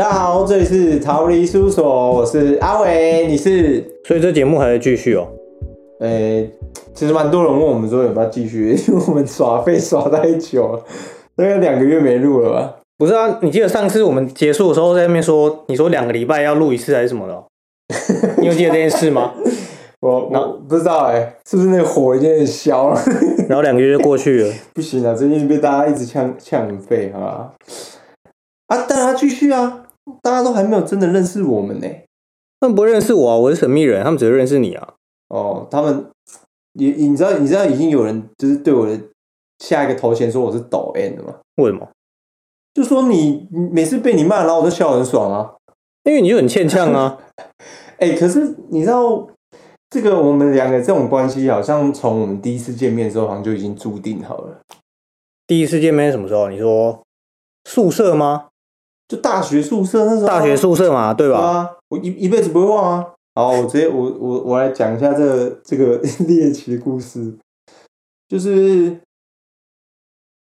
大家好，这里是逃离事务所，我是阿伟，你是？所以这节目还在继续哦。诶、其实蛮多人问我们说有没有继续，因为我们耍废耍太久了，大概两个月没录了吧？不是啊，你记得上次我们结束的时候在那边说，你说两个礼拜要录一次还是什么的哦？你有记得这件事吗？我我不知道哎、是不是那个火已经很消了？然后两个月就过去了。不行啊，最近被大家一直呛呛很废，好吧？啊，当然继续啊，大家都还没有真的认识我们呢、他们不认识我啊，我是神秘人，他们只是认识你啊。哦，他们，你你知道你知道已经有人就是对我的下一个头衔说我是抖 N 的吗？为什么？就说你你每次被你骂，然后我都笑很爽啊。因为你就很欠呛啊。哎、可是你知道这个我们两个这种关系，好像从我们第一次见面的时候，好像就已经注定好了。第一次见面是什么时候？你说宿舍吗？就大学宿舍那时候啊、大学宿舍嘛，对吧？对啊，我一一辈子不会忘啊。好，我直接我我我来讲一下这个这个猎奇的故事，就是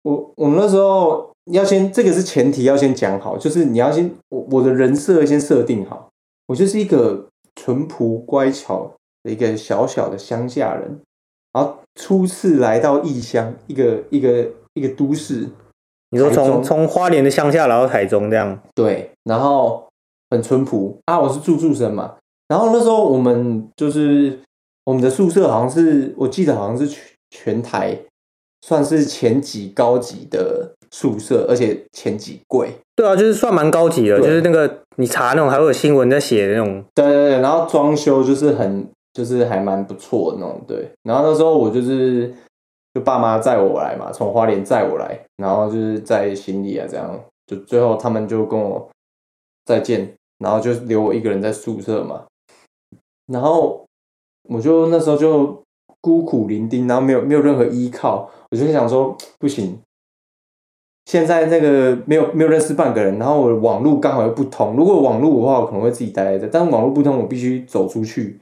我我们那时候要先这个是前提要先讲好，就是你要先我我的人设先设定好，我就是一个淳朴乖巧的一个小小的乡下人，然后初次来到异乡，一个一个一个都市，你说从从花莲的乡下来到台中这样，对，然后很淳朴啊，我是住宿生嘛。然后那时候我们就是我们的宿舍好像是我记得好像是全全台算是前几高级的宿舍，而且前几贵。对啊，就是算蛮高级的，就是那个你查那种还会有新闻在写的那种。对对对，然后装修就是很就是还蛮不错的那种。对，然后那时候我就是就爸妈载我来嘛，从花莲载我来，然后就是在行李啊这样，就最后他们就跟我再见，然后就留我一个人在宿舍嘛。然后我就那时候就孤苦伶仃，然后没有没有任何依靠，我就想说不行，现在那个没有没有认识半个人，然后我的网络刚好又不通。如果网络的话，我可能会自己待在，但是网络不通，我必须走出去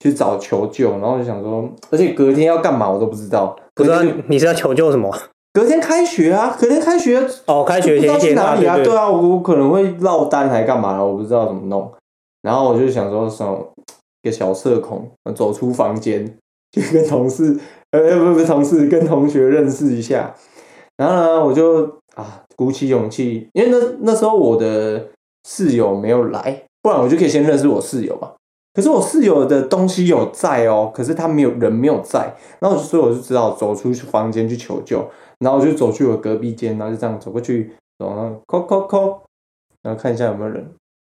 去找求救。然后就想说，而且隔天要干嘛我都不知道。不知道你是要求救什么？隔天开学啊，隔天开学哦，开学不知道前一天去哪里啊？对对啊，我我可能会落单还干嘛，我不知道怎么弄。然后我就想说，什么一个小社恐，走出房间去跟同事，呃，不不是同事，跟同学认识一下。然后呢，我就啊鼓起勇气，因为那那时候我的室友没有来，不然我就可以先认识我室友嘛。可是我室友的东西有在哦，可是他没有人没有在，然后所以我就只好走出去房间去求救，然后我就走去我隔壁间，然后就这样走过去，走然后扣扣扣，然后看一下有没有人。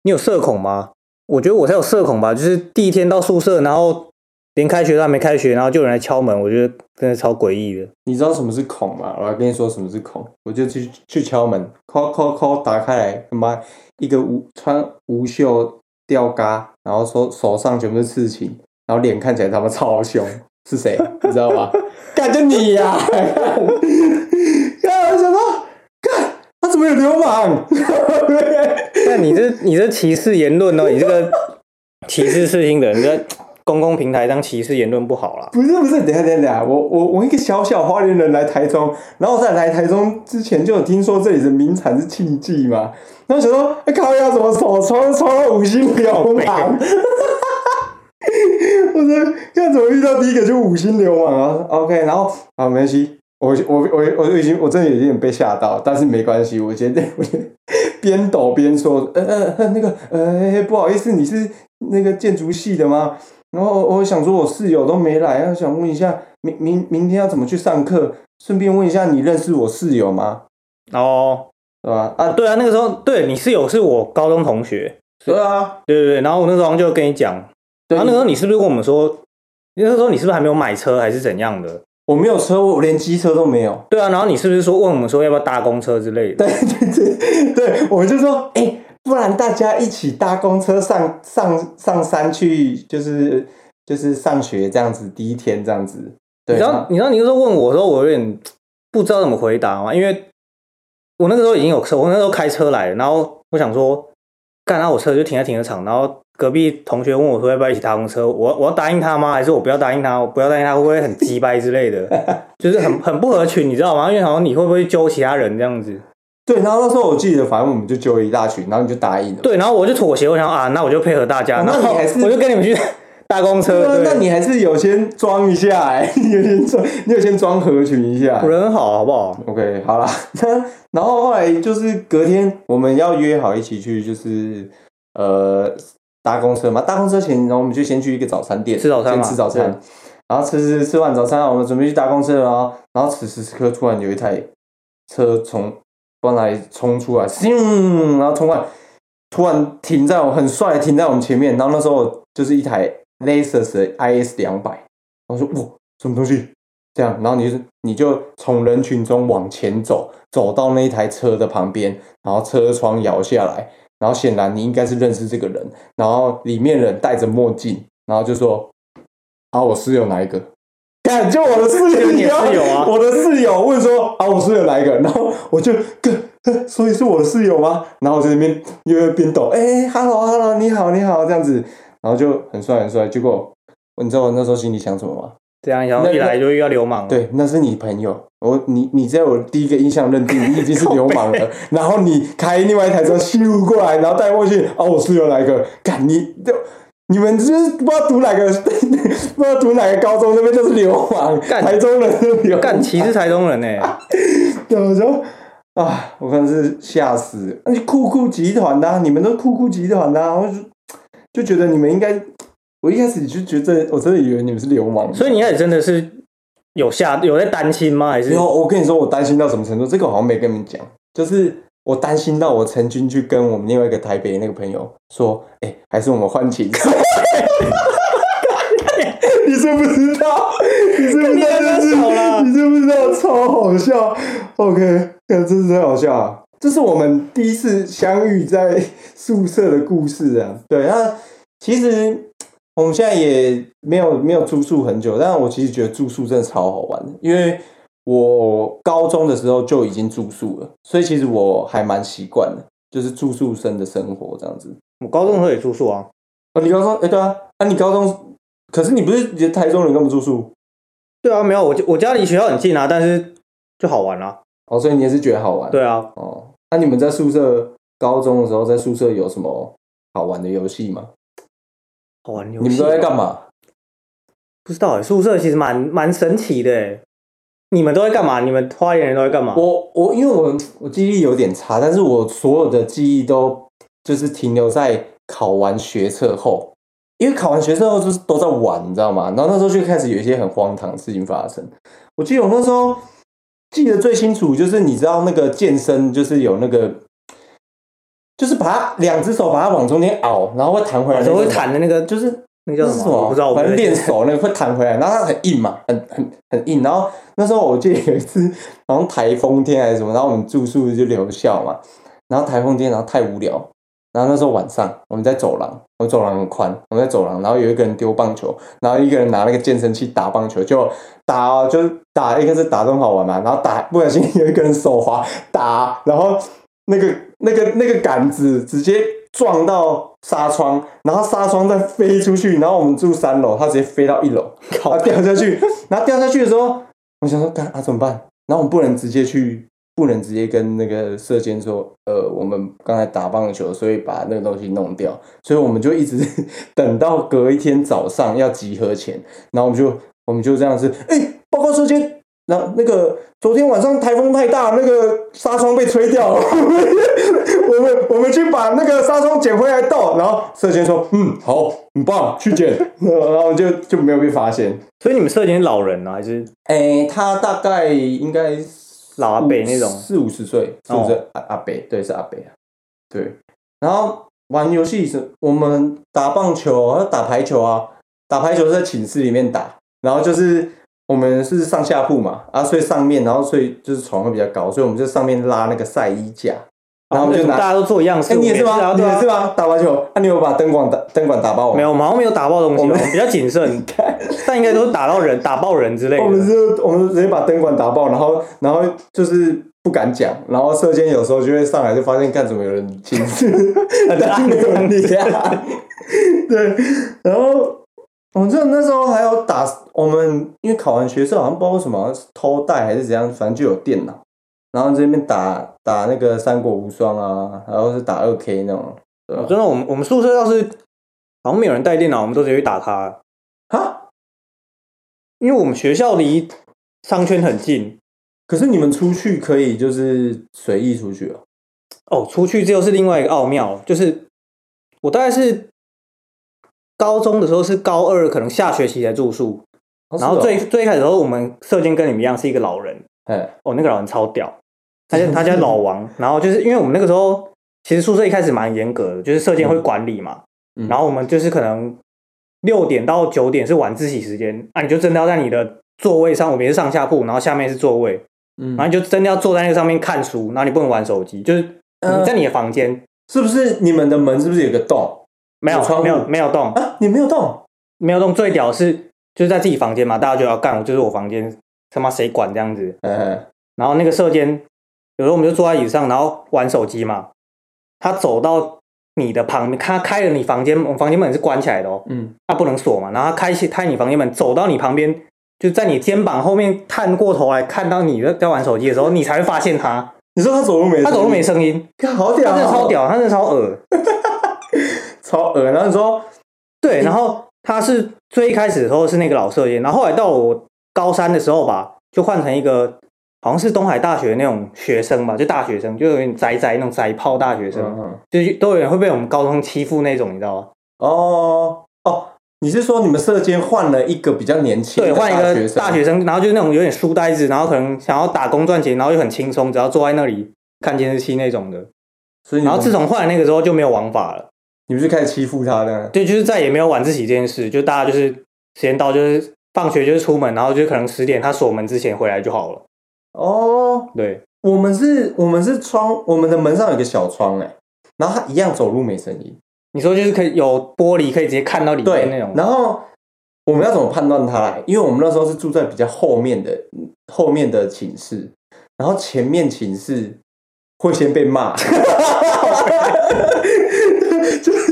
你有社恐吗？我觉得我才有社恐吧，就是第一天到宿舍，然后连开学都还没开学，然后就有人来敲门，我觉得真的超诡异的。你知道什么是恐吗？我来跟你说什么是恐，我就去去敲门，敲敲敲，打开来，他妈一个无穿无袖吊嘎，然后手手上全部是刺青，然后脸看起来他妈超凶，是谁？你知道吗？干就你呀、啊我想说，干他怎么有流氓？那你这你这歧视言论哦，你这个歧视刺青的人，公共平台当歧视言论不好啦。不是不是，等下等下，我我我一个小小花莲人来台中，然后在来台中之前就有听说这里的名产是庆记嘛，然后想说，哎、靠要怎么手抽抽到五星流氓？我说看怎么遇到第一个就五星流氓啊？OK，然后好没关系，我我我我已经我真的有点被吓到，但是没关系，我觉得我觉得边抖边说，呃呃呃那个呃不好意思，你是那个建筑系的吗？然后我想说，我室友都没来，想问一下，明明明天要怎么去上课？顺便问一下，你认识我室友吗？哦，对吧？啊，对啊，那个时候对你室友是我高中同学，对啊，对对对，然后我那时候就跟你讲，对然后那时候你是不是跟我们说，那时候你是不是还没有买车还是怎样的？我没有车，我连机车都没有。对啊，然后你是不是说问我们说要不要搭公车之类的？对对对对，我就说，哎、不然大家一起搭公车上上上山去，就是就是上学这样子，第一天这样子。对，你知道，你知道你那时候问我的时候，我有点不知道怎么回答嘛？因为我那个时候已经有车，我那时候开车来了，然后我想说，干，那我车就停在停车场，然后隔壁同学问我说要不要一起搭公车，我我要答应他吗？还是我不要答应他？我不要答应他会不会很鸡掰之类的？就是很很不合群，你知道吗？因为好像你会不会揪其他人这样子？对，然后那时候我记得，反正我们就揪了一大群，然后你就答应了。对，然后我就妥协，我想啊，那我就配合大家，哦那然后你还是我就跟你们去搭公车。那你还是有先装一下、哎，你有先装，你有先装合群一下。人很好，好不好？OK，好啦，那然后后来就是隔天我们要约好一起去，就是呃搭公车嘛。搭公车前，然后我们就先去一个早餐店吃早餐嘛先吃早餐。然后吃吃吃完早餐，我们准备去搭公车了哦。然后此时此刻，突然有一台车从不知道哪里冲出来，咻，然后冲过来，突然停在我很帅停在我们前面。然后那时候就是一台 Lexus 的 IS 两百，然后说哇，什么东西？这样，然后你就你就从人群中往前走，走到那一台车的旁边，然后车窗摇下来，然后显然你应该是认识这个人，然后里面人戴着墨镜，然后就说：“啊，我室友哪一个？”干，就我的室友，室友啊我的室友问说：“啊，我室友哪一个？”然后我就跟，呃 所以是我的室友吗？然后我在那边又边抖，哎、e l l o hello，你好你好这样子，然后就很帅很帅。结果你知道我那时候心里想什么吗？这样想那一来就遇到流氓。对，那是你朋友。我你你在我第一个印象认定你已经是流氓了，然后你开另外一台车咻过来，然后带过去，哦，我室友来一个？干你就你们就是不知道读哪个，不知道读哪个高中，那边就是流氓，干台中人是流氓。干歧视台中人呢、对，我说啊，我真是吓死！那你酷酷集团呐、啊，你们都酷酷集团呐、啊，我就就觉得你们应该，我一开始就觉得，我真的以为你们是流氓。所以你一开始真的是有下有在担心吗？还是我跟你说，我担心到什么程度？这个我好像没跟你们讲，就是我担心到我曾经去跟我们另外一个台北那个朋友说，哎、还是我们换寝 室。你知不知道？你知不知道？你太就是搞了你知不知道？超好笑。OK，看真是太好笑了。这是我们第一次相遇在宿舍的故事啊。对，那其实我们现在也没有没有住宿很久，但我其实觉得住宿真的超好玩的，因为我高中的时候就已经住宿了，所以其实我还蛮习惯的，就是住宿生的生活这样子。我高中的时候也住宿啊？哦，你高中哎、对啊，啊你高中，可是你不是你台中人，干嘛住宿？对啊，没有我我家离学校很近啊，但是就好玩啊。哦，所以你也是觉得好玩。对啊，哦，那、你们在宿舍高中的时候，在宿舍有什么好玩的游戏吗？好玩游戏。你们都在干？嘛？不知道哎、宿舍其实蛮蛮神奇的哎。你们都在干嘛？你们花莲人都在干嘛？我我因为我我记忆力有点差，但是我所有的记忆都就是停留在考完学测后，因为考完学测后就是都在玩，你知道吗？然后那时候就开始有一些很荒唐的事情发生。我记得我那时候记得最清楚，就是你知道那个健身，就是有那个，就是把它两只手把它往中间凹，然后会弹回来，会弹的那个，就是那个叫什么？不知道，反正练手那个会弹回来，然后它很硬嘛，很很很硬。然后那时候我记得有一次，好像台风天还是什么，然后我们住宿就留校嘛，然后台风天，然后太无聊，然后那时候晚上我们在走廊，我们走廊很宽，我们在走廊，然后有一个人丢棒球，然后一个人拿那个健身器打棒球，就打哦就是打，一个是打中好玩嘛，然后打不小心有一个人手滑打，然后那个那个那个杆子直接撞到纱窗，然后纱窗再飞出去，然后我们住三楼，它直接飞到一楼，靠它掉下去，然后掉下去的时候，我想说，干啊怎么办？然后我们不能直接去，不能直接跟那个射监说，呃，我们刚才打棒球，所以把那个东西弄掉，所以我们就一直 等到隔一天早上要集合前，然后我们就我们就这样子，哎、报告射监。然后那个昨天晚上台风太大，那个纱窗被吹掉了。我们我们去把那个纱窗捡回来倒，然后社监说，嗯，好，很棒，去捡，然后就就没有被发现。所以你们社监老人呢、还是？诶、他大概应该老阿北那种？四五十岁，四五十岁阿阿伯，对，是阿北啊，对。然后玩游戏是，我们打棒球，还有打排球啊，打排球是在寝室里面打，然后就是我们是上下铺嘛，啊，睡上面，然后睡就是床会比较高，所以我们就上面拉那个晒衣架，然后我们就拿。大家都做一样事？哎、你也是吗？啊对啊你也是吗？打完球，那、你有把灯管打灯管打爆吗？没有，我们好像没有打爆东西，我们比较谨慎，但应该都是打到人、打爆人之类的我们的。是，我们直接把灯管打爆，然后，然后就是不敢讲，然后射监有时候就会上来，就发现干什么有人亲自，但是没有人理他。对，然后我们这那时候还有打，我们因为考完学测好像不知道为什么好像是偷带还是怎样，反正就有电脑，然后这边打打那个三国无双啊，然后是打二 K 那种？真的，我们我们宿舍要是好像没有人带电脑，我们都直接去打他，哈，因为我们学校离商圈很近。可是你们出去可以就是随意出去哦。哦，出去这又是另外一个奥妙，就是我大概是高中的时候是高二，可能下学期才住宿，然后最最开始的时候，我们社监跟你们一样是一个老人，哎，哦，那个老人超屌，他叫他叫老 王，然后就是因为我们那个时候其实宿舍一开始蛮严格的，就是社监会管理嘛，嗯然后我们就是可能六点到九点是晚自习时间，啊，你就真的要在你的座位上，我们也是上下铺，然后下面是座位，嗯然后你就真的要坐在那个上面看书，然后你不能玩手机，就是你在你的房间。是不是你们的门是不是有个洞没有没有没有动，啊？你没有洞，没有动。最屌是就是在自己房间嘛，大家就要干，我就是我房间，他妈谁管这样子？嗯，然后那个射监，有时候我们就坐在椅子上，然后玩手机嘛。他走到你的旁边，他开了你房间，我们房间门是关起来的哦，嗯，他不能锁嘛。然后他开起开你房间门，走到你旁边，就在你肩膀后面探过头来看到你在在玩手机的时候，你才会发现他。你说他走路没？他走路没，声音，看好屌哦，真的超屌，他真的超恶。超恶。然后你说，对，然后他是最一开始的时候是那个老社监，然后后来到我高三的时候吧，就换成一个好像是东海大学那种学生吧，就大学生，就有点宅宅那种宅炮大学生，嗯，就是都有人会被我们高中欺负那种，你知道吗？哦哦，你是说你们社监换了一个比较年轻的对，换一个大学生，然后就是那种有点书呆子，然后可能想要打工赚钱，然后又很轻松，只要坐在那里看监视器那种的。所以然后自从换了那个之后就没有王法了，你们就开始欺负他的，对，就是再也没有晚自习这件事，就大家就是时间到就是放学就是出门，然后就可能十点他锁门之前回来就好了。哦，对，我们是，我们是窗，我们的门上有个小窗哎，然后他一样走路没声音，你说就是可以有玻璃可以直接看到里面那种，然后我们要怎么判断他来？因为我们那时候是住在比较后面的后面的寝室，然后前面寝室会先被骂，就是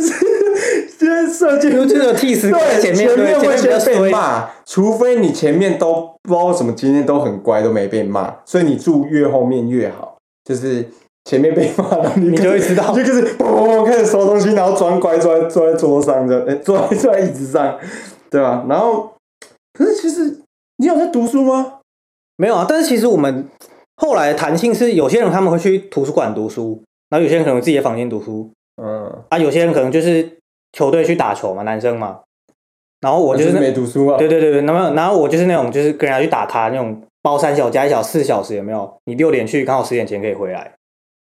就是设计就这个替死鬼对，前面会对前面被，骂，除非你前面都不知道为什么今天都很乖，都没被骂，所以你住越后面越好。就是前面被骂了，你你就会知道你就开始砰砰砰开始收东西，然后装乖坐在坐在桌上的，哎、坐在坐在椅子上，对吧？然后，可是其实你有在读书吗？没有啊。但是其实我们后来的弹性是，有些人他们会去图书馆读书，然后有些人可能自己的房间读书嗯，啊，有些人可能就是球队去打球嘛，男生嘛。然后我就是没读书啊。对对对对，那么然后我就是那种就是跟人家去打卡那种包三小加一小四小时有没有？你六点去，刚好十点前可以回来。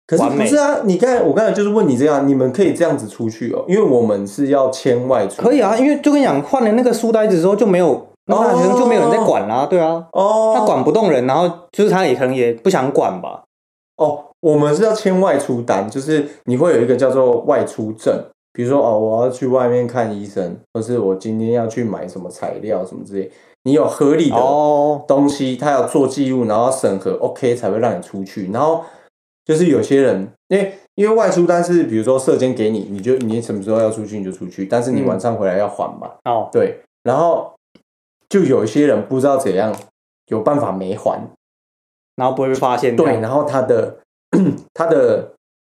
可是不是啊？你刚才我刚才就是问你这样，你们可以这样子出去哦，因为我们是要签外出。可以啊，因为就跟你讲，换了那个书呆子之后就没有，那大学生就没有人在管啦、对啊，哦，他管不动人，然后就是他也可能也不想管吧。哦，我们是要签外出单，就是你会有一个叫做外出证，比如说哦，我要去外面看医生，或是我今天要去买什么材料什么之类，你有合理的哦，东西，他要做记录，然后审核 OK 才会让你出去。然后就是有些人，因为因为外出单是比如说社监给你，你就你什么时候要出去你就出去，但是你嗯晚上回来要还嘛，哦，对。然后就有一些人不知道怎样有办法没还，然后不会被发现。对，然后他的 他的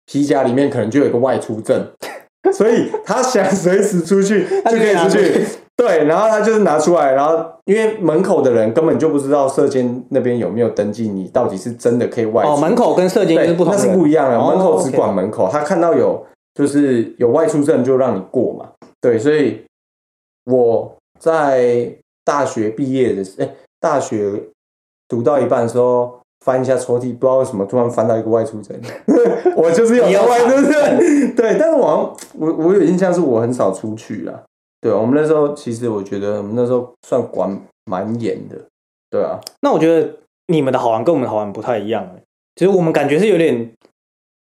皮夹里面可能就有一个外出证，所以他想随时出去他就就可以出去。对，然后他就是拿出来，然后因为门口的人根本就不知道社监那边有没有登记，你到底是真的可以外出。哦，门口跟射监就是不同的，是不一样的，哦门口只管门口，他看到有就是有外出证就让你过嘛。对，所以我在大学毕业的时，哎，大学读到一半的时候，翻一下抽屉，不知道为什么突然翻到一个外出证，我就是有外出卡证，对，但是我好像我我有印象是我很少出去啦。对，我们那时候其实我觉得我们那时候算管蛮严的，对啊，那我觉得你们的好玩跟我们的好玩不太一样欸。其实我们感觉是有点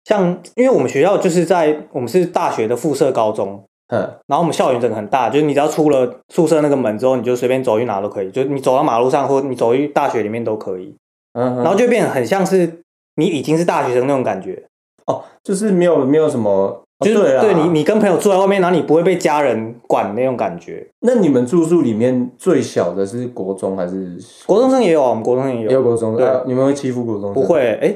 像，因为我们学校就是在我们是大学的附设高中，嗯，然后我们校园整个很大，就是你只要出了宿舍那个门之后，你就随便走去哪都可以，就是你走到马路上或你走去大学里面都可以，嗯然后就变得很像是你已经是大学生那种感觉。哦，就是没有没有什么就是对对你你跟朋友住在外面，然后你不会被家人管那种感觉。那你们住宿里面最小的是国中还是国中生也有啊，我们国中生也有，也有国中生？对啊你们会欺负国中生？不会？哎，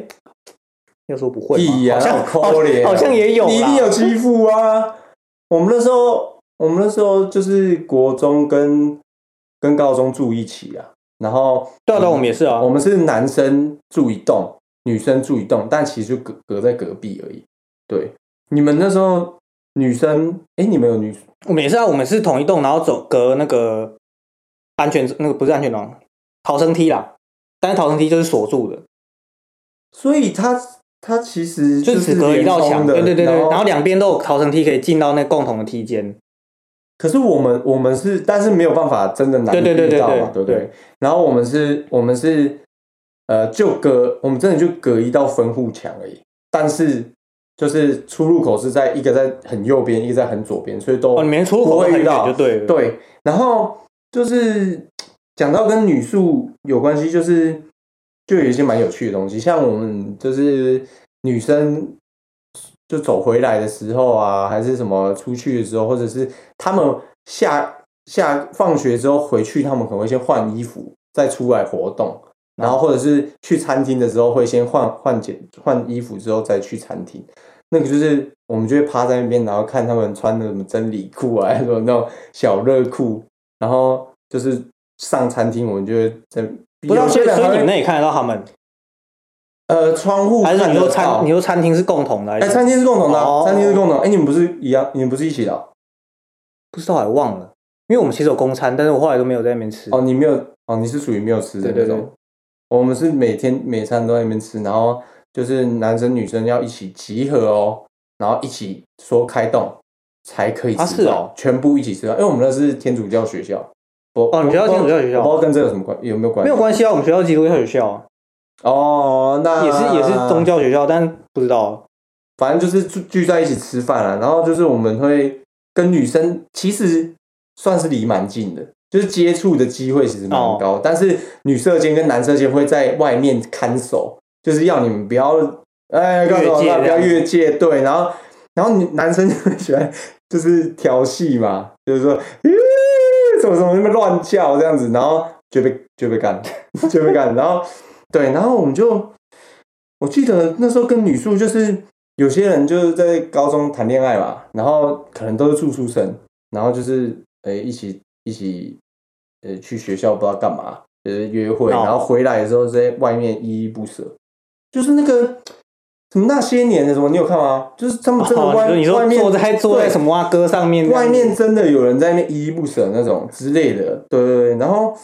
要说不会好像好像也有，你一定有欺负啊！我们那时候，我们那时候就是国中跟跟高中住一起啊，然后对啊，我们也是啊我。们是男生住一栋，女生住一栋，但其实就隔隔在隔壁而已。对，你们那时候女生，哎、你们有女我们也是啊，我们是同一栋，然后走隔那个安全那个不是安全廊，逃生梯啦。但是逃生梯就是锁住的，所以他它其实就是只隔一道墙。的对对对对，然然后两边都有逃生梯可以进到那共同的梯间。可是我们我们是，但是没有办法真的男对对对对遇到嘛，对对不对？然后我们是，我们是，呃，就隔，我们真的就隔一道分户墙而已。但是就是出入口是在一个在很右边，一个在很左边，所以都哦，你们出入口都很远不会遇到就对了。对。然后就是讲到跟女宿有关系，就是就有一些蛮有趣的东西，像我们就是女生就走回来的时候啊，还是什么出去的时候，或者是他们下下放学之后回去，他们可能会先换衣服，再出来活动。然后或者是去餐厅的时候，会先换换件换衣服之后再去餐厅。那个就是我们就会趴在那边，然后看他们穿的什么真理裤啊，什么那种小热裤，然后就是上餐厅，我们就会在。不知道，有所以所以你们那里看得到他们，呃窗户还是你说餐你说餐厅是共同的？哎，是餐厅是共同的啊，哦餐厅是共同。哎，你们不是一样？你们不是一起的哦？不知道还忘了，因为我们其实有公餐，但是我后来都没有在那边吃。哦，你没有哦，你是属于没有吃的那种。我们是每天每餐都在那边吃，然后就是男生女生要一起集合哦，然后一起说开动才可以吃啊是哦全部一起吃饭，因为我们那是天主教学校。我哦你学校天主教学校我不知道跟这有什么关有没有关系？没有关系啊，我们学校基督教学校啊哦，那也是也是宗，教学校，但不知道。反正就是聚聚在一起吃饭啊，然后就是我们会跟女生其实算是离蛮近的，就是接触的机会其实蛮哦。高，但是女社间跟男社间会在外面看守，就是要你们不要哎，告诉我不要越界，对，然后然后女男生就会喜欢就是调戏嘛，就是说，咦什么怎么那么乱叫这样子，然后就被就被干，就被干，然后对，然后我们就我记得那时候跟女宿就是有些人就是在高中谈恋爱嘛，然后可能都是住宿生，然后就是诶、一起一起呃去学校不知道干嘛，就是约会，哦然后回来的时候在外面依依不舍，就是那个什么那些年的什么，你有看吗？就是他们真的哦外、你说外面坐在坐在什么啊歌上面，外面真的有人在那边依依不舍那种之类的，对对对。然后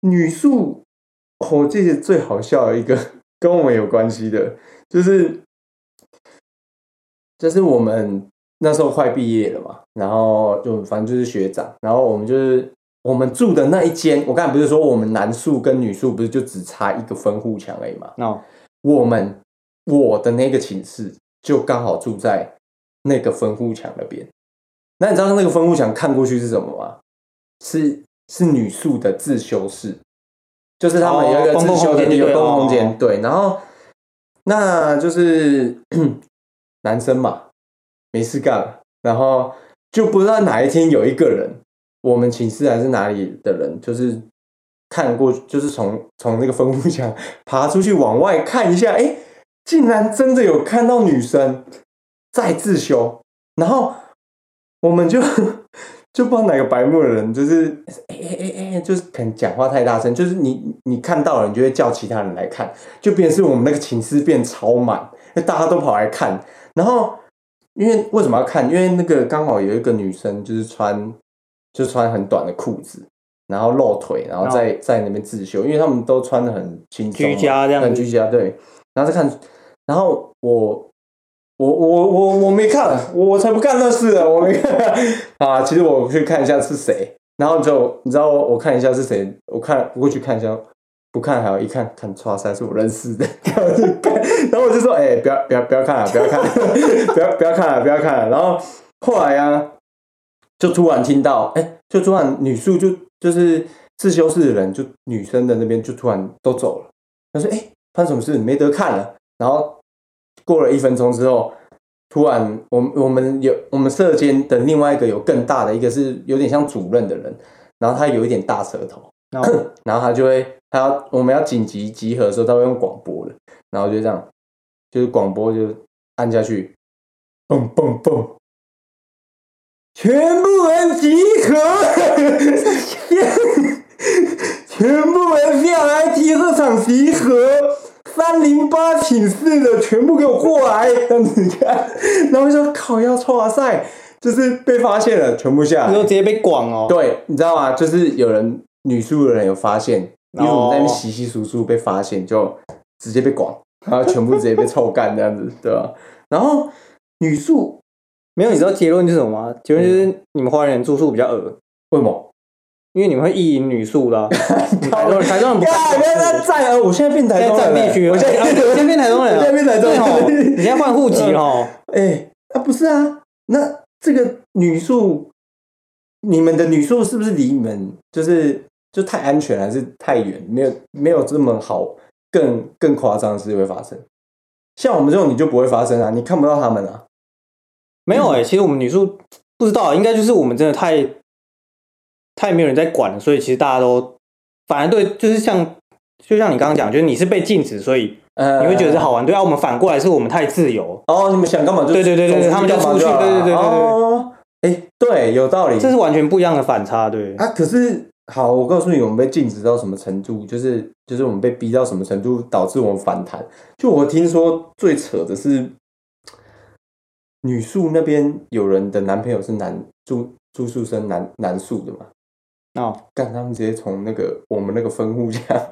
女宿，我记得最好笑的一个跟我们有关系的，就是就是我们那时候快毕业了嘛，然后就反正就是学长，然后我们就是我们住的那一间，我刚才不是说我们男宿跟女宿不是就只差一个分户墙而已嘛？哦我们我的那个寝室就刚好住在那个分户墙那边。那你知道那个分户墙看过去是什么吗？是是女宿的自修室，就是他们有一个自修的有公共空哦间，对。然后那就是 男生嘛，没事干了，然后就不知道哪一天有一个人，我们寝室还是哪里的人，就是看过，就是从从那个分户墙爬出去往外看一下，哎，竟然真的有看到女生在自修，然后我们就就不知道哪个白目的人，就是哎哎哎哎，就是可能讲话太大声，就是你你看到了，你就会叫其他人来看，就变成是我们那个寝室变超满，因为大家都跑来看，然后因为为什么要看？因为那个刚好有一个女生就是穿就穿很短的裤子，然后露腿，然后在、在那边自修，因为他们都穿的很轻松，居家这样很居家对，然后再看，然后我。我我我我没看，我才不干那事啊！我没看 啊。其实我去看一下是谁，然后就你知道我看一下是谁，我看我过去看一下，不看还有一看看，哇塞，是我认识的，然后就看，然后我就说，哎、不要不要不要看了，不要看了，不要不要看了，不要看了。然后后来啊，就突然听到，哎、就突然女宿就就是自修室的人，就女生的那边就突然都走了。他说，哎、发生什么事？没得看了。然后过了一分钟之后，突然我们我们有我们社监的另外一个有更大的一个是有点像主任的人，然后他有一点大舌头，然后 然后他就会他要我们要紧急集合的时候，他会用广播的，然后就这样，就是广播就按下去，蹦蹦蹦，全部人集合，全部人下来集合场集合，三零八寝室的全部给我过来，这样子看，然后就说靠要哇塞，就是被发现了，全部下来你说，直接被广哦，对，你知道吗？就是有人女宿的人有发现，因为我们在那边哦洗洗簌簌被发现，就直接被广，然后全部直接被臭干这样子，对吧？然后女宿没有，你知道结论是什么吗？结论就是你们花莲人住宿比较恶，为什么？因为你们会意淫女宿啦。台中人，台中人不干干不要再再呃，我现在变台中人了，占地区了，我现在啊你先变台中人了，我现在变台中人，你现在换户籍哦。哎、啊不是啊，那这个女宿，你们的女宿是不是离你们就是就太安全，还是太远？没有没有这么好，更更夸张的事会发生。像我们这种你就不会发生啊，你看不到他们啊。没有哎、其实我们女宿不知道，应该就是我们真的太太没有人在管了，所以其实大家都反而对，就是像就像你刚刚讲，就是你是被禁止，所以呃你会觉得是好玩。对啊，我们反过来是我们太自由，哦，你们想干嘛就对对对对他们就出去对对对对对哦，哎、对，有道理。这是完全不一样的反差。对，啊，可是好，我告诉你，我们被禁止到什么程度，就是就是我们被逼到什么程度，导致我们反弹。就我听说最扯的是，女宿那边有人的男朋友是男住住宿生男男宿的嘛，哦，干他们直接从那个我们那个分户这样，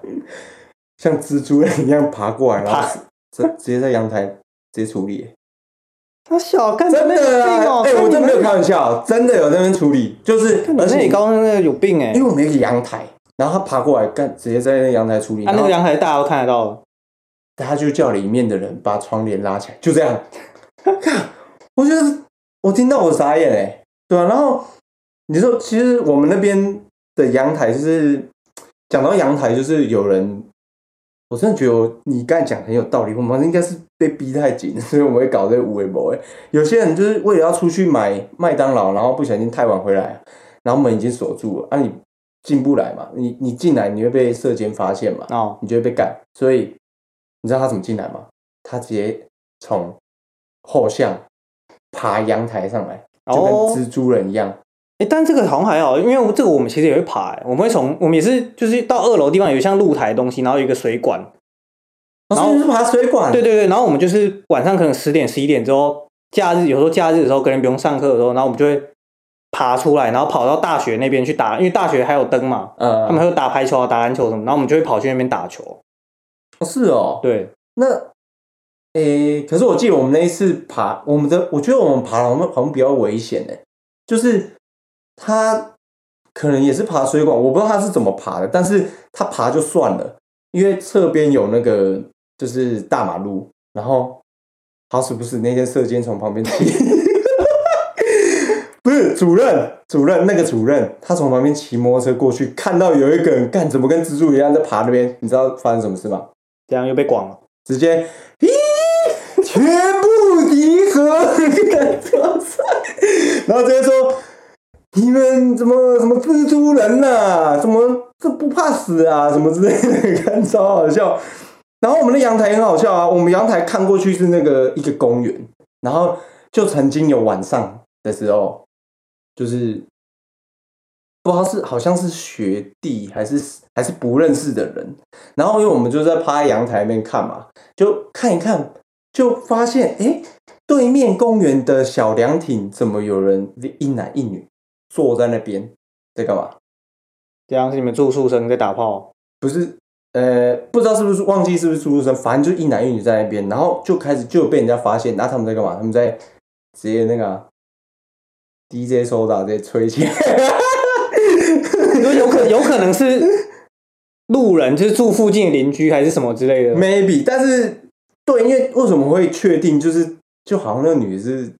像蜘蛛人一样爬过来，然后直直接在阳台直接处理。他小干真的哎、我真的没有开玩笑，真的有在那边处理，就是而且你刚刚那个有病哎、因为我们有一个阳台，然后他爬过来干，直接在那个阳台处理，啊，那个阳台大家都看得到了，他就叫里面的人把窗帘拉起来，就这样。看，我觉得我听到我傻眼哎，对啊，然后你说，其实我们那边的阳台就是讲到阳台，就是有人，我真的觉得你刚才讲很有道理，我们应该是被逼太紧，所以我们会搞这个无为博哎。有些人就是为了要出去买麦当劳，然后不小心太晚回来，然后门已经锁住了，啊你进不来嘛，你你进来你会被射监发现嘛，哦，你就会被干。所以你知道他怎么进来吗？他直接从后巷爬阳台上来，就跟哦蜘蛛人一样。哎、但这个好像还好，因为这个我们其实也会爬、欸，我们会从我们也是就是到二楼地方有像露台的东西，然后有一个水管，然后是爬水管，对对对，然后我们就是晚上可能十点十一点之后，假日有时候假日的时候，可能不用上课的时候，然后我们就会爬出来，然后跑到大学那边去打，因为大学还有灯嘛，嗯，他们还有打排球啊、打篮球什么，然后我们就会跑去那边打球。哦是哦，对，那，诶、可是我记得我们那一次爬，我们的我觉得我们爬好像好像比较危险呢，就是他可能也是爬水管，我不知道他是怎么爬的，但是他爬就算了，因为侧边有那个就是大马路，然后好死不死那天射箭从旁边骑，不是主任，主任那个主任，他从旁边骑摩托车过去，看到有一个人干怎么跟蜘蛛一样在爬那边，你知道发生什么事吗？这样又被广了。直接，咦，全部集合，哇塞！然后直接说，你们怎么什么蜘蛛人呐、怎么这不怕死啊？什么之类的，看超好笑。然后我们的阳台很好笑啊，我们阳台看过去是那个一个公园，然后就曾经有晚上的时候，就是不知道是好像是学弟还是还是不认识的人，然后因为我们就在趴在阳台那边看嘛，就看一看，就发现哎，对面公园的小凉亭怎么有人一男一女坐在那边在干嘛？这样是你们住宿生在打炮，不是，呃，不知道是不是忘记是不是住宿生，反正就一男一女在那边，然后就开始就被人家发现，然后他们在干嘛？他们在直接那个啊、DJ 收打直接吹起来，你说有可有可能是路人，就是住附近的邻居还是什么之类的。maybe，但是对，因为为什么会确定，就是就好像那个女的是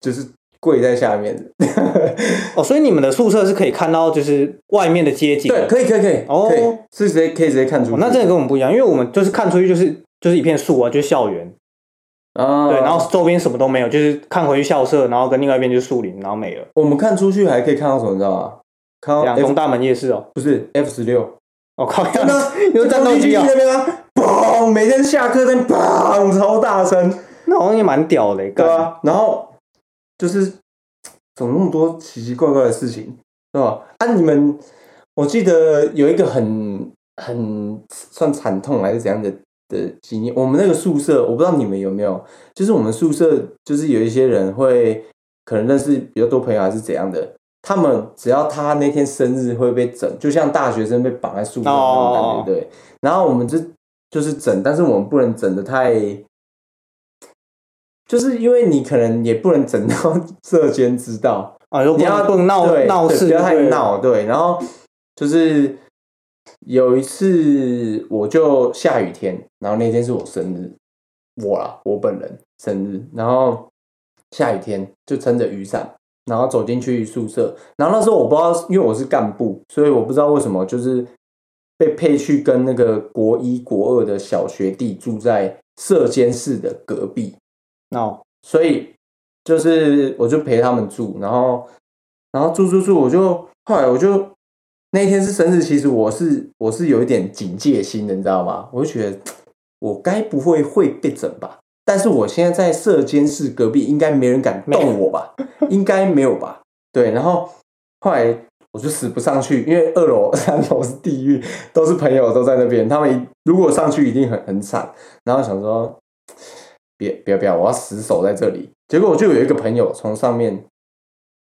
就是跪在下面。的，哦，所以你们的宿舍是可以看到就是外面的街景。对，可以可以可以，哦。可以。是直接可以直接看出去、哦，那真的跟我们不一样，因为我们就是看出去就是就是一片树啊，就是校园。啊，对，然后周边什么都没有，就是看回去校舍，然后跟另外一边就是树林，然后没了。我们看出去还可以看到什么，你知道吗？看到两 F 东大门夜市哦，不是 F 十六，我靠，真的啊？有战斗机啊那边啊，嘣，每天下课在砰，超大声，那好像也蛮屌的，对干。啊，然后就是怎么那么多奇奇怪怪的事情，是吧？啊，你们，我记得有一个很很算惨痛还是怎样的的经验，我们那个宿舍，我不知道你们有没有，就是我们宿舍就是有一些人会可能认识比较多朋友还是怎样的。他们只要他那天生日会被整，就像大学生被绑在树上那种感觉，哦对。然后我们就就是整，但是我们不能整的太，就是因为你可能也不能整到社间知道，啊，又不你要不能闹对闹事，不要太。闹，对。然后就是有一次，我就下雨天，然后那天是我生日，我啦，我本人生日，然后下雨天就撑着雨伞，然后走进去宿舍，然后那时候我不知道，因为我是干部，所以我不知道为什么就是被配去跟那个国一国二的小学弟住在社监室的隔壁，哦，所以就是我就陪他们住，然后然后住住住，我就后来我就那一天是生日，其实我是我是有一点警戒心的，你知道吗？我就觉得我该不会会被整吧？但是我现在在射监室隔壁，应该没人敢动我吧？应该没有吧？对，然后后来我就死不上去，因为二楼、三楼是地狱，都是朋友都在那边，他们如果上去一定很很惨。然后想说，别不要不要，我要死守在这里。结果我就有一个朋友从上面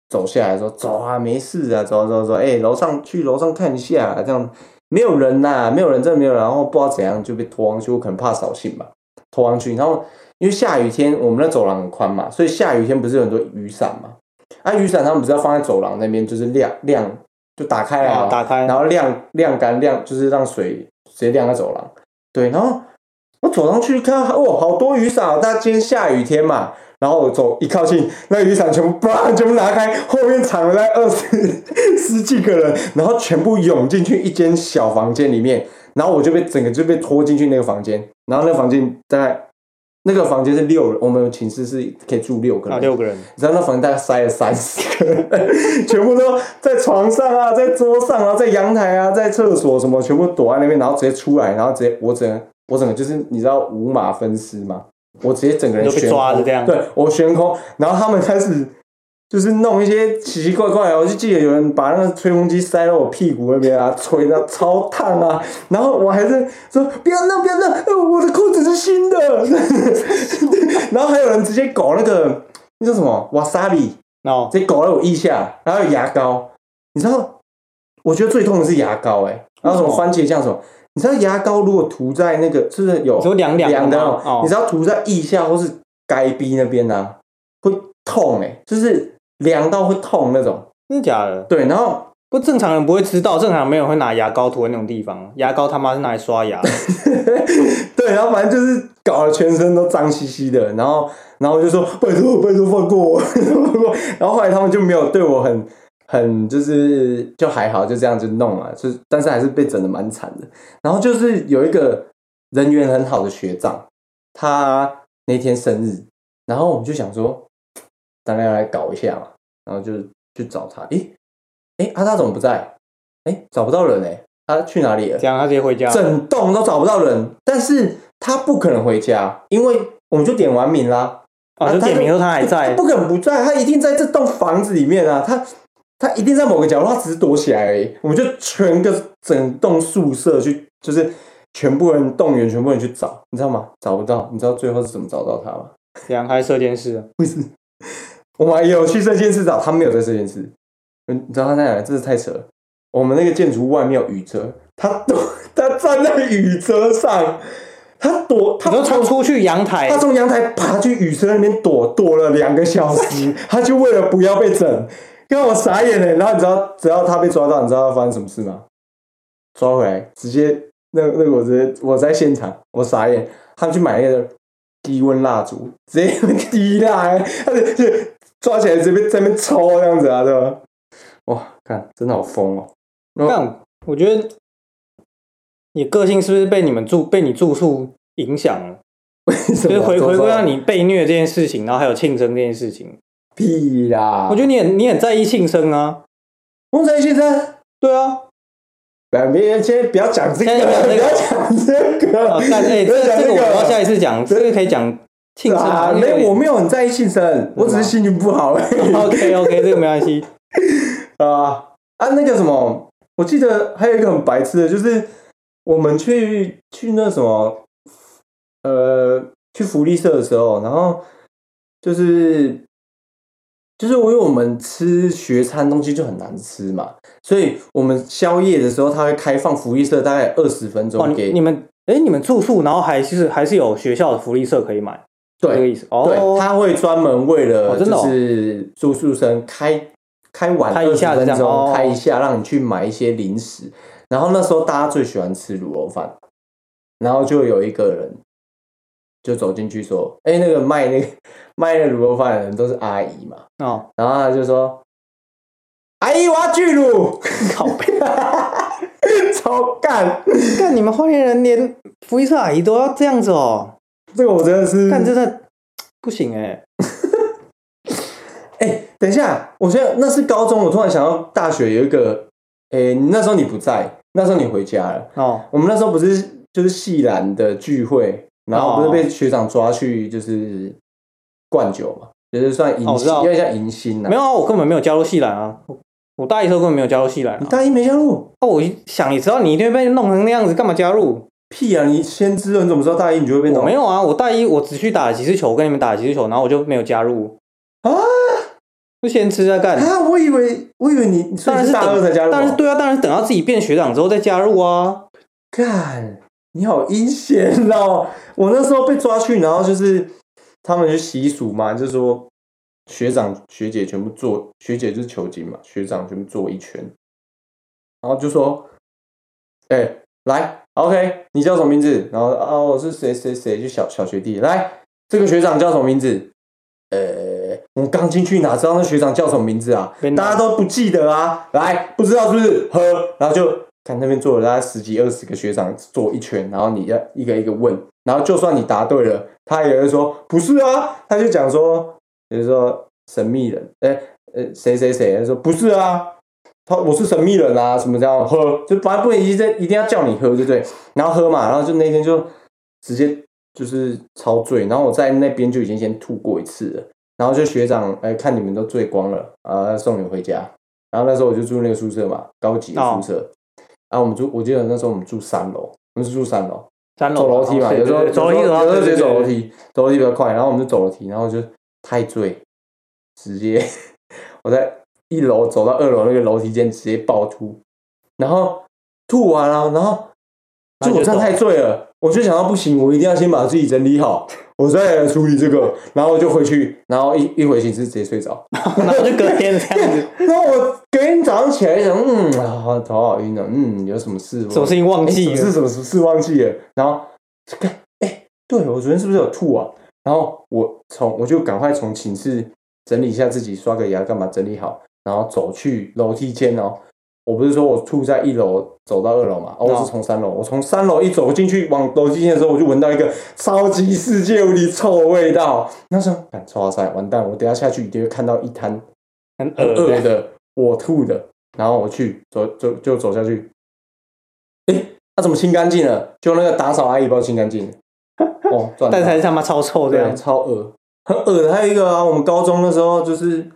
走下来说：“走啊，没事啊，走啊走啊走啊，哎、楼上去楼上看一下啊，这样没有人呐、没有人，真的没有人。”然后不知道怎样就被拖上去，我可能怕扫兴吧，拖上去。然后因为下雨天，我们的走廊很宽嘛，所以下雨天不是有很多雨伞嘛？啊，雨伞他们不是要放在走廊那边，就是晾晾，就打开来啊，啊打开，然后晾晾干晾，就是让水直接晾在走廊。对，然后我走上去看到，哇，好多雨伞哦！大家今天下雨天嘛，然后我走一靠近，那个雨伞全部啪全部拿开，后面藏了大概二十十几个人，然后全部涌进去一间小房间里面，然后我就被整个就被拖进去那个房间，然后那个房间大概那个房间是六人，我们寝室是可以住六个人，啊，六个人，你知道那房间大概塞了三十个人，全部都在床上啊，在桌上啊，在阳台啊，在厕所什么，全部躲在那边，然后直接出来，然后直接我整个我整个就是你知道五马分尸吗？我直接整个人悬空抓着这样对我悬空，然后他们开始就是弄一些奇奇怪怪的，我就记得有人把那个吹风机塞到我屁股那边啊，吹到超烫啊，然后我还是说不要弄不要弄，呃我的裤子是新的，然后还有人直接搞那个那叫什么 wasabi。哦，直接搞了我腋下，然后有牙膏，你知道？我觉得最痛的是牙膏、欸，哎，然后什么番茄酱什么，你知道牙膏如果涂在那个就是有你说凉凉的你知道涂在腋下或是该逼那边啊，会痛哎、就是凉到会痛那种。真的假的？对，然后不，正常人不会知道，正常人没有人会拿牙膏涂在那种地方，牙膏他妈是拿来刷牙的。对，然后反正就是搞得全身都脏兮兮的，然后然后我就说拜托拜托放过我，放过我然后后来他们就没有对我很很就是就还好，就这样就弄了，就是但是还是被整的蛮惨的。然后就是有一个人缘很好的学长，他那天生日，然后我们就想说，当然要来搞一下嘛，然后就去找他，诶诶，阿大怎么不在？诶，找不到人诶，他去哪里了？这样他直接回家。整栋都找不到人，但是他不可能回家，因为我们就点完名啦。啊，就点名说他还他在，不可能不在，他一定在这栋房子里面啊，他他一定在某个角落，他只是躲起来而已。我们就全个整栋宿舍去，就是全部人动员，全部人去找，你知道吗？找不到，你知道最后是怎么找到他吗？这样还射监室。不是，我们还有去这件室找，他没有在这件室。嗯，你知道他在哪？真是太扯了。我们那个建筑物外面有雨遮，他躲，他站在雨遮上，他躲，他你说冲出去阳台他，从阳台爬去雨遮那边躲，躲了两个小时，他就为了不要被整，让我傻眼了。然后你知道，只要他被抓到，你知道他发生什么事吗？抓回来，直接那那个我直接我在现场，我傻眼。他们去买那个低温蜡烛，直接滴蜡，他就就抓起来直接在那边抽这样子啊，对吧？哇，看真的好疯哦！但我觉得你个性是不是被你们住被你住宿影响了？为什就是回回归到你你被虐这件事情，然后还有庆生这件事情。屁啦！我觉得你很你很在意庆生啊。翁才先生，对啊，来，别先不要讲这个，不要不要讲这个。哦，但哎，这不要讲这个我要下一次讲，这个可以讲庆生啊，没有，我没有很在意庆生，我只是心情不好。OK OK，这个没关系。啊啊，那个什么，我记得还有一个很白痴的，就是我们去去那什么，呃，去福利社的时候，然后就是就是因为我们吃学餐东西就很难吃嘛，所以我们宵夜的时候，他会开放福利社大概二十分哦，钟给你你们哎，你们住宿，然后还是还是有学校的福利社可以买，对这个对意思。哦，对，他会专门为了就是住宿生开开晚开二十分钟哦开一下，让你去买一些零食。然后那时候大家最喜欢吃卤肉饭，然后就有一个人就走进去说：“哎、那个卖那个卖那个卤肉饭的人都是阿姨嘛。哦，”然后他就说：“阿姨，我要巨卤。靠背，”超干，看你们花莲人连福利社阿姨都要这样子哦，这个我真的是干真的不行哎。哎、等一下，我觉得那是高中，我突然想到大学有一个，哎、那时候你不在，那时候你回家了。哦，我们那时候不是就是系篮的聚会，然后不是哦被学长抓去就是灌酒嘛，就是算迎新，哦我知道有点像迎新呐、没有啊，我根本没有加入系篮啊，我我大一的时候根本没有加入系篮啊。你大一没加入？哦，我一想，你知道你一定会被弄成那样子，干嘛加入？屁啊！你先知道，你怎么知道大一你就会被弄？我没有啊，我大一我只去打了几次球，我跟你们打了几次球，然后我就没有加入啊，就先吃再干。啊！我以为我以为你当然是等大二才加入、对啊，当然是等到自己变学长之后再加入啊。干，你好阴险哦！我那时候被抓去，然后就是他们就习俗嘛，就是说学长学姐全部坐，学姐就是囚禁嘛，学长全部坐一圈，然后就说，哎、来，OK，你叫什么名字？然后哦，我是谁谁谁，就小小学弟，来，这个学长叫什么名字？呃，我刚进去哪知道那学长叫什么名字啊大家都不记得啊。来，不知道是不是？喝，然后就看那边坐了大概十几二十个学长坐一圈，然后你要一个一个问，然后就算你答对了，他也会说不是啊，他就讲说，比如说神秘人，哎、呃谁谁谁，他说不是啊。他我是神秘人啊，什么这样喝，就反正不能一定一定要叫你喝，对不对？然后喝嘛，然后就那天就直接就是超醉，然后我在那边就已经先吐过一次了，然后就学长哎看你们都醉光了啊，送你回家。然后那时候我就住那个宿舍嘛，高级的宿舍。然后我们住，我记得那时候我们住三楼，我们是住三楼，三楼走楼梯嘛，有时候走楼梯有时候直接走楼梯，走楼梯比较快，然后我们就走楼梯，然后就太醉，直接我在一楼走到二楼那个楼梯间直接爆吐，然后吐完了，然后就我真的太醉了，我就想到不行，我一定要先把自己整理好，我再来处理这个，然后我就回去，然后一一回寝室直接睡着，然后就隔天这样子，然后我隔天早上起来想，嗯啊头好晕啊，嗯有什么事？什么事情忘记了？哎什么事什么事忘记了，然后看，哎、对我昨天是不是有吐啊？然后我从我就赶快从寝室整理一下自己，刷个牙干嘛整理好，然后走去楼梯间哦。我不是说我吐在一楼走到二楼嘛？哦，我是从三楼，我从三楼一走进去往楼梯间的时候，我就闻到一个超级世界无敌臭的味道。那时候，干哇塞，完蛋！我等下下去一定会看到一滩很很恶恶的，我吐的，然后我去走就就走下去，哎、他、怎么清干净了？就那个打扫阿姨帮我清干净了，哦，但是还是他妈超臭这，样。超恶，很恶的。还有一个啊，我们高中的时候就是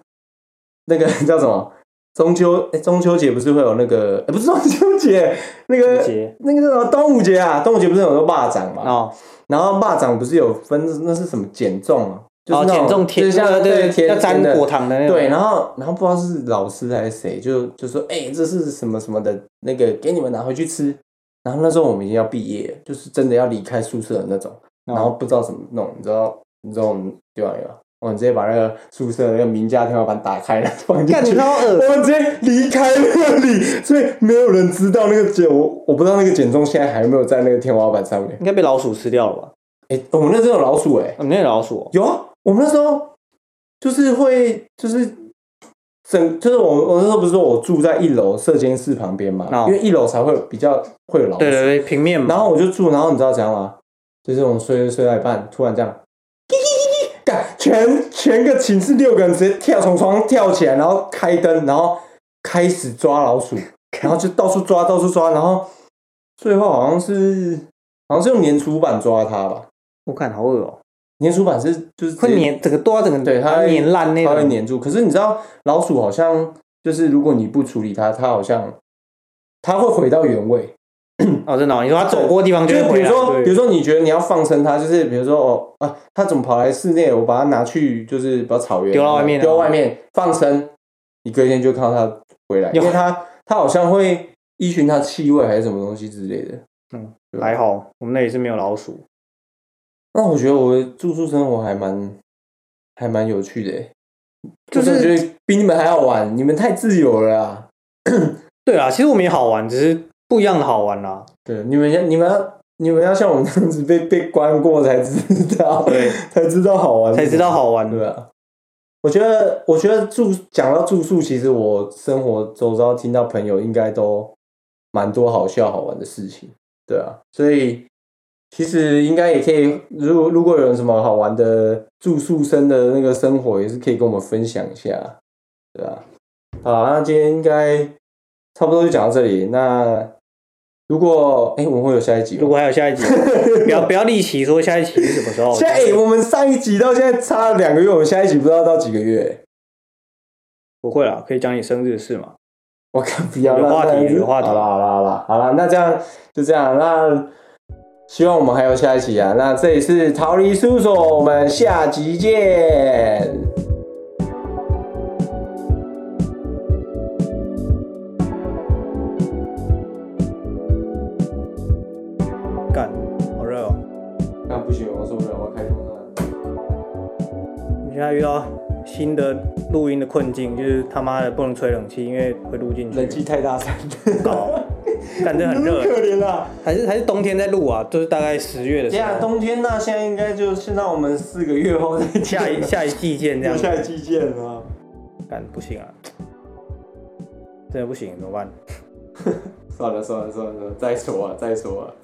那个 叫什么中秋，哎、中秋节不是会有那个，哎、不是中秋节，那个节那个叫什么端午节啊？端午节不是有个蚂蚱嘛？哦，然后蚂蚱不是有分那是什么减重啊？就是哦，那种减重甜，就是像对对，甜要沾甜的果糖的那种。对，然后然后不知道是老师还是谁，就就说，哎、这是什么什么的，那个给你们拿回去吃。然后那时候我们已经要毕业，就是真的要离开宿舍的那种，哦然后不知道怎么弄，你知道你知道我们地方有吗？我们直接把那个宿舍那个名家天花板打开了，放进去。我们直接离开那里，所以没有人知道那个减我我不知道那个减重现在还有没有在那个天花板上面。应该被老鼠吃掉了吧？哎、我们那真有老鼠哎、我们那有老鼠哦，有啊，我们那时候就是会就是整就是我我那时候不是说我住在一楼射监室旁边嘛，哦因为一楼才会比较会有老鼠。对对对，平面嘛。然后我就住，然后你知道怎样吗？就是我们睡睡到一半，突然这样，干全全个寝室六个人直接跳从床上跳起来，然后开灯，然后开始抓老鼠，然后就到处抓到处抓，然后最后好像是好像是用粘鼠板抓它吧，我看好恶哦、粘鼠板是就是会粘整个都要整个对它会粘烂那种。它会粘住。可是你知道老鼠好像就是如果你不处理它，它好像它会回到原位。哦，真的哦、你说它走过的地方就就是。比如说，比如说你觉得你要放生它，就是比如说哦啊，它怎么跑来室内？我把它拿去就是把草原丢到外面啊丢到外面放生，你隔一天就看到它回来，有因为它它好像会依循它气味还是什么东西之类的。嗯，还好我们那里是没有老鼠。那我觉得我的住宿生活还蛮还蛮有趣的欸，就是我觉得比你们还好玩，你们太自由了啦。对啊，其实我们也好玩，只是不一样的好玩啦。对，你们要你们要你们要像我们这样子被被关过才知道，对，才知道好玩，才知道好玩。对啊。我觉得，我觉得住讲到住宿，其实我生活周遭听到朋友应该都蛮多好笑好玩的事情，对啊，所以其实应该也可以，如果如果有人什么好玩的住宿生的那个生活，也是可以跟我们分享一下，对啊。好，那今天应该差不多就讲到这里。那如果哎、我们会有下一集吗？如果还有下一集，不要不要立起说下一集是什么时候。现在哎、我们上一集到现在差了两个月，我们下一集不知道到几个月。不会啦，可以讲你生日的事嘛。我看不要有话题有话题好了好了好了好了，那这样就这样，那希望我们还有下一集啊。那这里是逃离事务所，我们下集见。遇到新的录音的困境，就是他妈的不能吹冷气，因为会录进去。冷气太大声，搞，感觉很热，可怜啊！还是还是冬天在录啊？就是大概十月的时这样候，冬天那现在应该就是让我们四个月后再下一下一季见这样。下一季见啊。但不行啊，真的不行，怎么办？算了算了算了，再说啊再说啊。